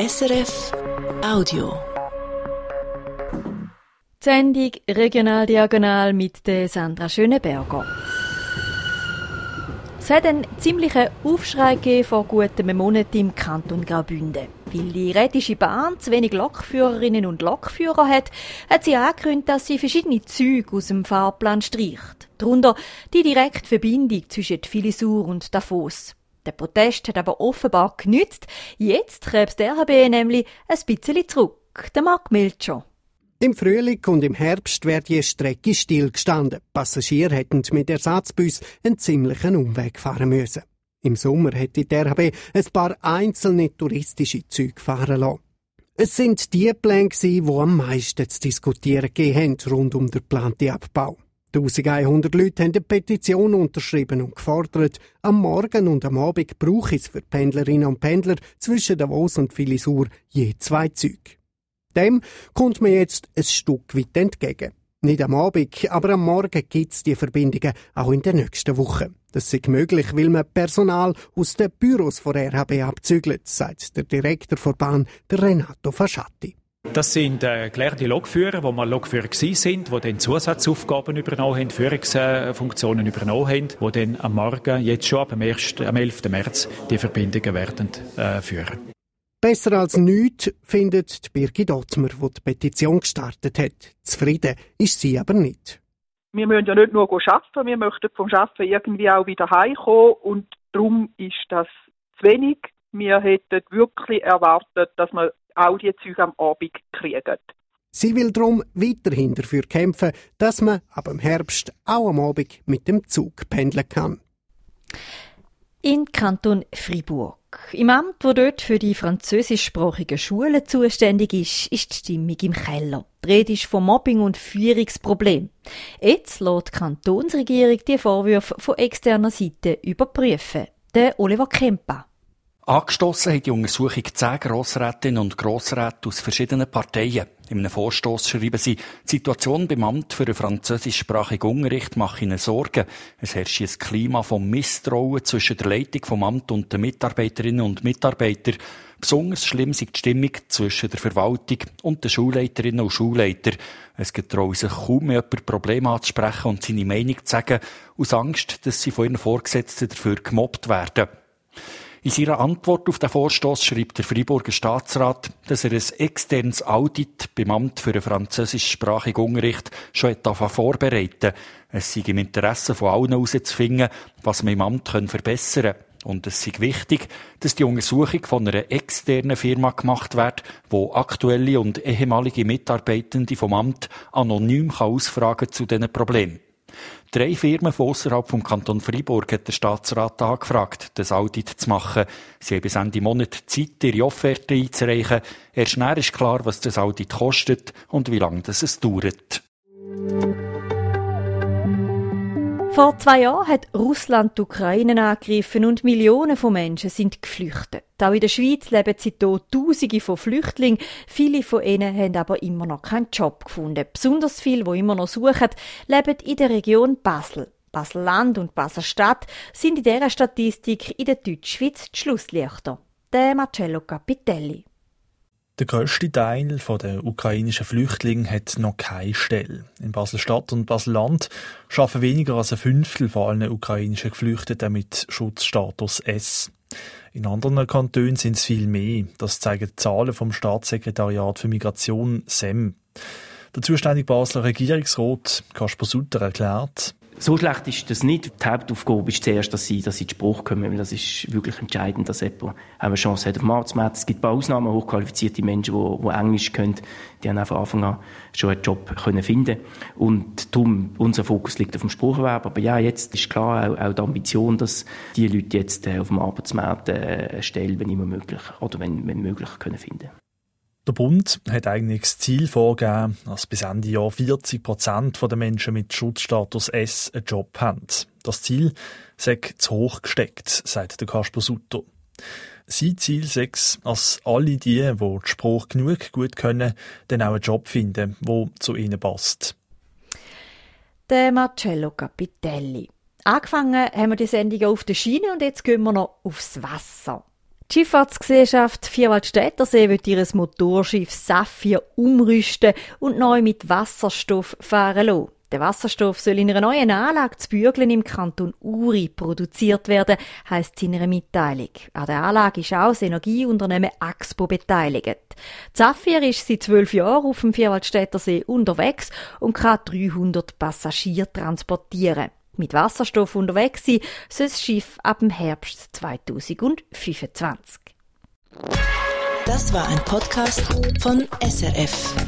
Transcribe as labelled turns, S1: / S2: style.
S1: SRF Audio.
S2: Die Sendung Regional Diagonal mit Sandra Schöneberger. Es hat einen ziemlichen Aufschrei gegeben vor gut einem Monat im Kanton Graubünden. Weil die Rätische Bahn zu wenig Lokführerinnen und Lokführer hat, hat sie angekündigt, dass sie verschiedene Züge aus dem Fahrplan streicht. Darunter die direkte Verbindung zwischen Filisur und Davos. Der Protest hat aber offenbar genützt. Jetzt krebst der RHB nämlich ein bisschen zurück. Der Marc Milcher.
S3: Im Frühling und im Herbst wäre die Strecke stillgestanden. Passagiere hätten mit Ersatzbus einen ziemlichen Umweg fahren müssen. Im Sommer hätte die RHB ein paar einzelne touristische Züge fahren lassen. Es sind die Pläne, die am meisten zu diskutieren gegeben haben rund um den geplanten Abbau. 1100 Leute haben eine Petition unterschrieben und gefordert, am Morgen und am Abend brauche es für Pendlerinnen und Pendler zwischen Davos und Filisur je zwei Züge. Dem kommt man jetzt ein Stück weit entgegen. Nicht am Abend, aber am Morgen gibt es die Verbindungen auch in der nächsten Woche. Das ist möglich, weil man Personal aus den Büros von RHB abzügelt, sagt der Direktor der Bahn, Renato Fasciatti.
S4: Das sind äh, gelernte Lokführer, die mal Lokführer sind, die dann Zusatzaufgaben übernommen haben, Führungsfunktionen übernommen haben, die dann am Morgen, jetzt schon ab dem 1., am 11. März, die Verbindungen werden äh, führen.
S3: Besser als nichts findet die Birgit Ottmer, die die Petition gestartet hat. Zufrieden ist sie aber nicht.
S5: Wir müssen ja nicht nur arbeiten, wir möchten vom Arbeiten irgendwie auch wieder heimkommen und darum ist das zu wenig. Wir hätten wirklich erwartet, dass wir auch die Züge am Abend kriegen.
S3: Sie will darum weiterhin dafür kämpfen, dass man ab dem Herbst auch am Abend mit dem Zug pendeln kann.
S2: In Kanton Fribourg. Im Amt, wo dort für die französischsprachigen Schulen zuständig ist, ist die Stimmung im Keller. Die Rede ist von Mobbing und Führungsproblem. Jetzt lässt die Kantonsregierung die Vorwürfe von externer Seite überprüfen. Der Oliver Kempa.
S6: Angestoßen hat die Untersuchung zehn Grossrätinnen und Grossräte aus verschiedenen Parteien. In einem Vorstoß schreiben sie, die Situation beim Amt für den französischsprachigen Unterricht mache ihnen Sorgen. Es herrsche ein Klima von Misstrauen zwischen der Leitung vom Amt und den Mitarbeiterinnen und Mitarbeitern. Besonders schlimm ist die Stimmung zwischen der Verwaltung und den Schulleiterinnen und Schulleitern. Es getrauen sich kaum mehr jemand Probleme anzusprechen und seine Meinung zu sagen, aus Angst, dass sie von ihren Vorgesetzten dafür gemobbt werden. In seiner Antwort auf den Vorstoß schreibt der Freiburger Staatsrat, dass er ein externes Audit beim Amt für den französischsprachigen Unterricht schon hat vorbereiten Es sei im Interesse von allen herauszufinden, was man im Amt verbessern kann. Und es sei wichtig, dass die Untersuchung von einer externen Firma gemacht wird, wo aktuelle und ehemalige Mitarbeitende vom Amt anonym ausfragen zu diesen Problemen. Drei Firmen von außerhalb vom Kanton Freiburg hat der Staatsrat angefragt, das Audit zu machen. Sie haben bis Ende Monat Zeit, ihre Offerte einzureichen. Erst näher ist klar, was das Audit kostet und wie lange das es dauert.
S2: Vor zwei Jahren hat Russland die Ukraine angegriffen und Millionen von Menschen sind geflüchtet. Auch in der Schweiz leben seitdem Tausende von Flüchtlingen. Viele von ihnen haben aber immer noch keinen Job gefunden. Besonders viele, die immer noch suchen, leben in der Region Basel. Basel-Land und Basel-Stadt sind in dieser Statistik in der Deutschschweiz die Schlusslichter. Der Marcello Capitelli.
S7: Der grösste Teil der ukrainischen Flüchtlinge hat noch keine Stelle. In Basel-Stadt und Basel-Land arbeiten weniger als ein Fünftel von allen ukrainischen Geflüchteten mit Schutzstatus S. In anderen Kantonen sind es viel mehr. Das zeigen die Zahlen vom Staatssekretariat für Migration SEM. Der zuständige Basler Regierungsrat Kasper Sutter erklärt,
S8: so schlecht ist das nicht. Die Hauptaufgabe ist zuerst, dass sie, dass sie in Spruch kommen, weil das ist wirklich entscheidend, dass jemand eine Chance hat auf dem Arbeitsmarkt. Es gibt ein paar Ausnahmen, hochqualifizierte Menschen, die, die Englisch können, die haben von Anfang an schon einen Job können finden Und darum, unser Fokus liegt auf dem Sprucherwerb. Aber ja, jetzt ist klar auch, auch die Ambition, dass die Leute jetzt äh, auf dem Arbeitsmarkt äh, eine Stelle, wenn immer möglich, oder wenn, wenn möglich, können finden.
S7: Der Bund hat eigentlich das Ziel vorgegeben, dass bis Ende Jahr 40 Prozent der Menschen mit Schutzstatus S einen Job haben. Das Ziel sei zu hoch gesteckt, sagt der Kasper Sutter. Sein Ziel sei dass alle die, die den Spruch genug gut können, dann auch einen Job finden, der zu ihnen passt.
S2: Der Marcello Capitelli. Angefangen haben wir die Sendung auf der Schiene und jetzt gehen wir noch aufs Wasser. Die Schifffahrtsgesellschaft Vierwaldstättersee wird ihr Motorschiff Saphir umrüsten und neu mit Wasserstoff fahren lassen. Der Wasserstoff soll in einer neuen Anlage zu Bügeln im Kanton Uri produziert werden, heisst in einer Mitteilung. An der Anlage ist auch das Energieunternehmen Axpo beteiligt. Zafir ist seit zwölf Jahren auf dem Vierwaldstättersee unterwegs und kann 300 Passagiere transportieren. Mit Wasserstoff unterwegs sein soll das Schiff ab dem Herbst 2025.
S1: Das war ein Podcast von SRF.